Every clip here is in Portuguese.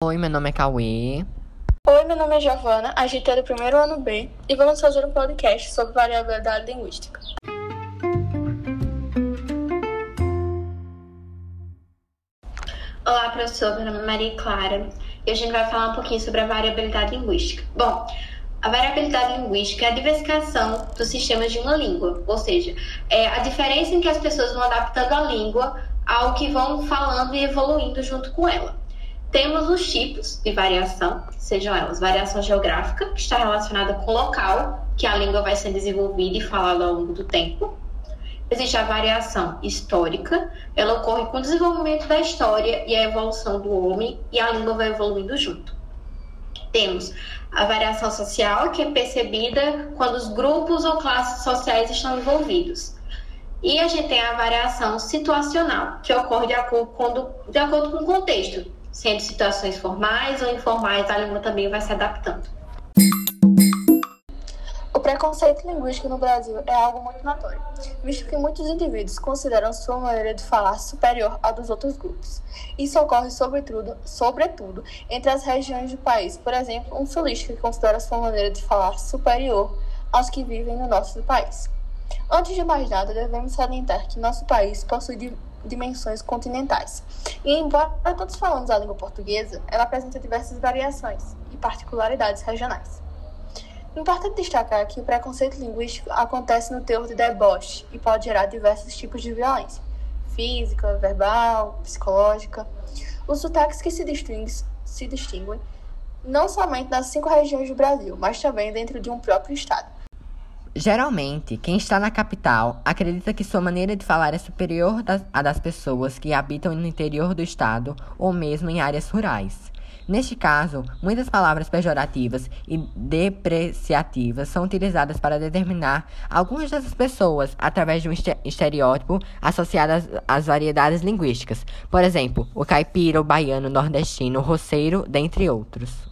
Oi, meu nome é Cauê. Oi, meu nome é Giovana, a gente é do primeiro ano B e vamos fazer um podcast sobre variabilidade linguística. Olá, professor. Meu nome é Maria Clara e a gente vai falar um pouquinho sobre a variabilidade linguística. Bom, a variabilidade linguística é a diversificação dos sistemas de uma língua, ou seja, é a diferença em que as pessoas vão adaptando a língua ao que vão falando e evoluindo junto com ela. Temos os tipos de variação, sejam elas variação geográfica, que está relacionada com o local que a língua vai ser desenvolvida e falada ao longo do tempo. Existe a variação histórica, ela ocorre com o desenvolvimento da história e a evolução do homem, e a língua vai evoluindo junto. Temos a variação social, que é percebida quando os grupos ou classes sociais estão envolvidos. E a gente tem a variação situacional, que ocorre de acordo, de acordo com o contexto, sendo situações formais ou informais, a língua também vai se adaptando. O preconceito linguístico no Brasil é algo muito notório, visto que muitos indivíduos consideram sua maneira de falar superior à dos outros grupos. Isso ocorre sobretudo, sobretudo entre as regiões do país. Por exemplo, um sulista que considera sua maneira de falar superior aos que vivem no do país. Antes de mais nada, devemos salientar que nosso país possui dimensões continentais. E embora todos falamos a língua portuguesa, ela apresenta diversas variações e particularidades regionais. Importante destacar que o preconceito linguístico acontece no teor de deboche e pode gerar diversos tipos de violência, física, verbal, psicológica. Os sotaques que se distinguem, se distinguem não somente nas cinco regiões do Brasil, mas também dentro de um próprio estado. Geralmente, quem está na capital acredita que sua maneira de falar é superior à das pessoas que habitam no interior do estado ou mesmo em áreas rurais. Neste caso, muitas palavras pejorativas e depreciativas são utilizadas para determinar algumas dessas pessoas através de um estereótipo associado às, variedades linguísticas. Por exemplo, o caipira, o baiano, o nordestino, o roceiro, dentre outros.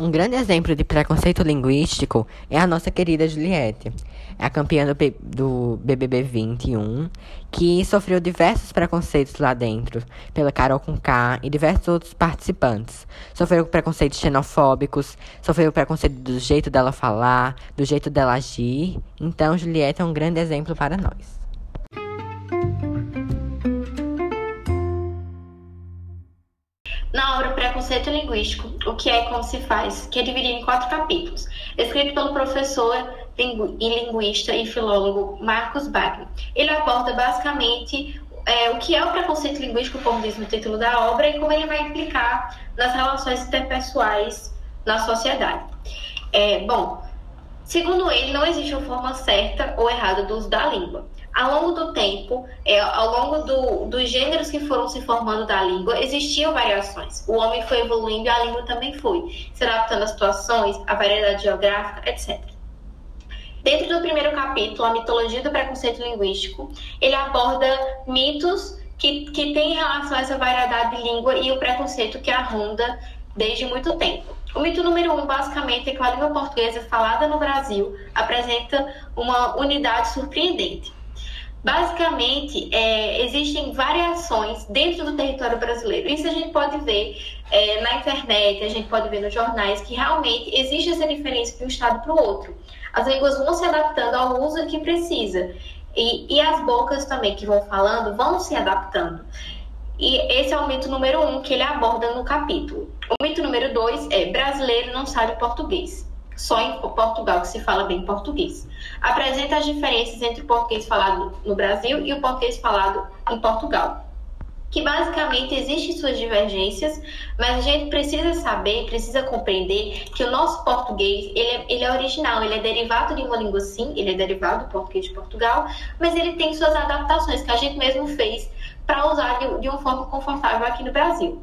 Um grande exemplo de preconceito linguístico é a nossa querida Juliette, a campeã do, do BBB 21, que sofreu diversos preconceitos lá dentro, pela Carol K e diversos outros participantes. Sofreu preconceitos xenofóbicos, sofreu preconceito do jeito dela falar, do jeito dela agir. Então, Juliette é um grande exemplo para nós. Preconceito Linguístico, O que é e como se faz, que é dividido em quatro capítulos, escrito pelo professor e linguista e filólogo Marcos Wagner. Ele aborda basicamente é, o que é o preconceito linguístico, como diz no título da obra, e como ele vai implicar nas relações interpessoais na sociedade. É, bom, segundo ele, não existe uma forma certa ou errada do uso da língua ao longo do tempo, é, ao longo do, dos gêneros que foram se formando da língua, existiam variações. O homem foi evoluindo e a língua também foi, se adaptando às situações, à variedade geográfica, etc. Dentro do primeiro capítulo, a mitologia do preconceito linguístico, ele aborda mitos que, que têm relação a essa variedade de língua e o preconceito que a ronda desde muito tempo. O mito número um, basicamente, é que a língua portuguesa falada no Brasil apresenta uma unidade surpreendente. Basicamente, é, existem variações dentro do território brasileiro. Isso a gente pode ver é, na internet, a gente pode ver nos jornais que realmente existe essa diferença de um estado para o outro. As línguas vão se adaptando ao uso que precisa. E, e as bocas também que vão falando vão se adaptando. E esse é o mito número um que ele aborda no capítulo. O mito número dois é brasileiro não sabe português só em Portugal que se fala bem português. Apresenta as diferenças entre o português falado no Brasil e o português falado em Portugal. Que basicamente existem suas divergências, mas a gente precisa saber, precisa compreender que o nosso português ele é, ele é original, ele é derivado de uma língua sim, ele é derivado do português de Portugal, mas ele tem suas adaptações que a gente mesmo fez para usar de, de uma forma confortável aqui no Brasil.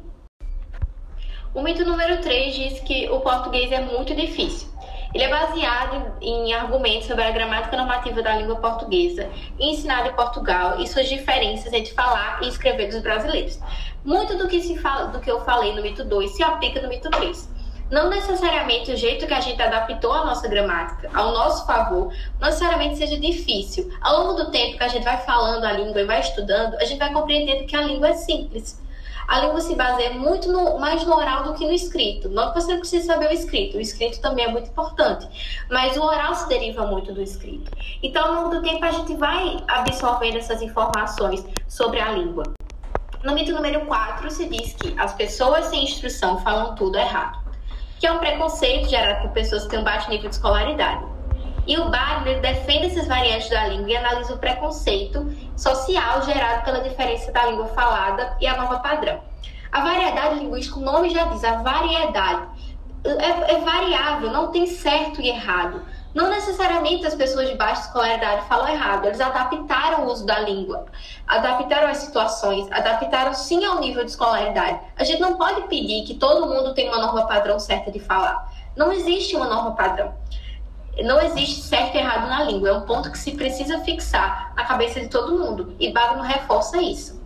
O mito número 3 diz que o português é muito difícil. Ele é baseado em argumentos sobre a gramática normativa da língua portuguesa, ensinada em Portugal e suas diferenças entre falar e escrever dos brasileiros. Muito do que, se fala, do que eu falei no mito 2 se aplica no mito 3. Não necessariamente o jeito que a gente adaptou a nossa gramática ao nosso favor, não necessariamente seja difícil. Ao longo do tempo que a gente vai falando a língua e vai estudando, a gente vai compreendendo que a língua é simples. A língua se baseia muito no, mais no oral do que no escrito. Não que você precise saber o escrito, o escrito também é muito importante, mas o oral se deriva muito do escrito. Então, ao longo do tempo, a gente vai absorvendo essas informações sobre a língua. No mito número 4, se diz que as pessoas sem instrução falam tudo errado, que é um preconceito gerado por pessoas que têm um baixo nível de escolaridade. E o Wagner defende essas variantes da língua e analisa o preconceito social gerado pela diferença da língua falada e a nova padrão. A variedade linguística, o nome já diz, a variedade. É, é variável, não tem certo e errado. Não necessariamente as pessoas de baixa escolaridade falam errado, eles adaptaram o uso da língua, adaptaram as situações, adaptaram sim ao nível de escolaridade. A gente não pode pedir que todo mundo tenha uma norma padrão certa de falar. Não existe uma norma padrão. Não existe certo e errado na língua, é um ponto que se precisa fixar na cabeça de todo mundo, e Bagno reforça isso.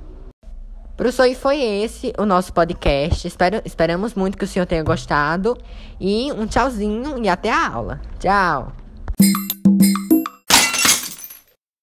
Professor, e foi esse o nosso podcast. Espero, esperamos muito que o senhor tenha gostado. E um tchauzinho e até a aula. Tchau!